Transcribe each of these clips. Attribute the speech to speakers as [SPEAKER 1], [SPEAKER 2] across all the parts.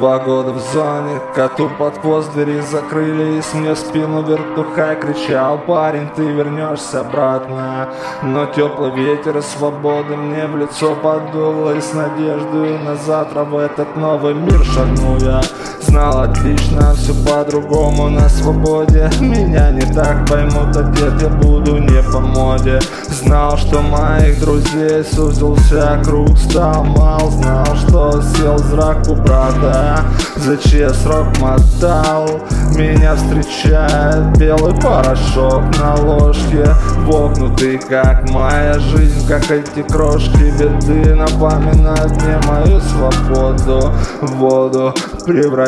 [SPEAKER 1] Два года в зоне, коту под хвост двери закрыли И мне спину вертухай кричал. Парень, ты вернешься обратно Но теплый ветер свободы мне в лицо подуло И с надеждой на завтра в этот новый мир шагну я Знал отлично, все по-другому на свободе. Меня не так поймут, одет я буду не по моде. Знал, что моих друзей сузился круг Стал мал, знал, что сел зрак у брата. За чей срок мотал? Меня встречает белый порошок на ложке. Вогнутый, как моя жизнь, как эти крошки. Беды Напоминают мне мою свободу. В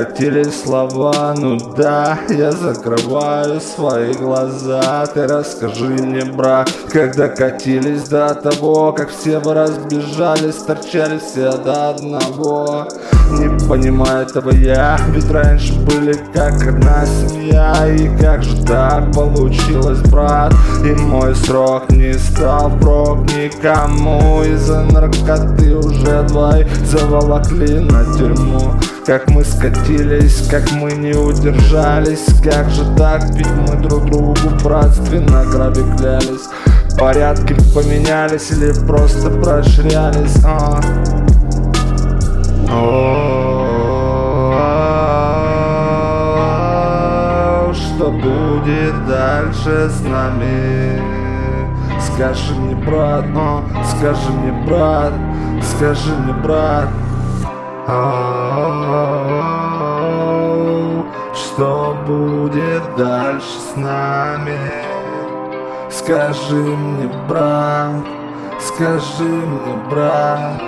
[SPEAKER 1] воду Превратились слова, ну да, я закрываю свои глаза. Ты расскажи мне, брат, когда катились до того Как все вы разбежались, торчали все до одного. Не понимаю этого я, ведь раньше были как одна семья. И как же так получилось, брат? И мой срок не стал прок никому. Из-за наркоты уже двоих заволокли на тюрьму. Как мы скатились, как мы не удержались. Как же так, ведь мы друг другу братственно граби клялись. Порядки поменялись или просто прошрялись а? Будет дальше с нами? Скажи мне, брат, о, скажи мне, брат, скажи мне, брат что будет дальше с нами? Скажи мне, брат, скажи мне, брат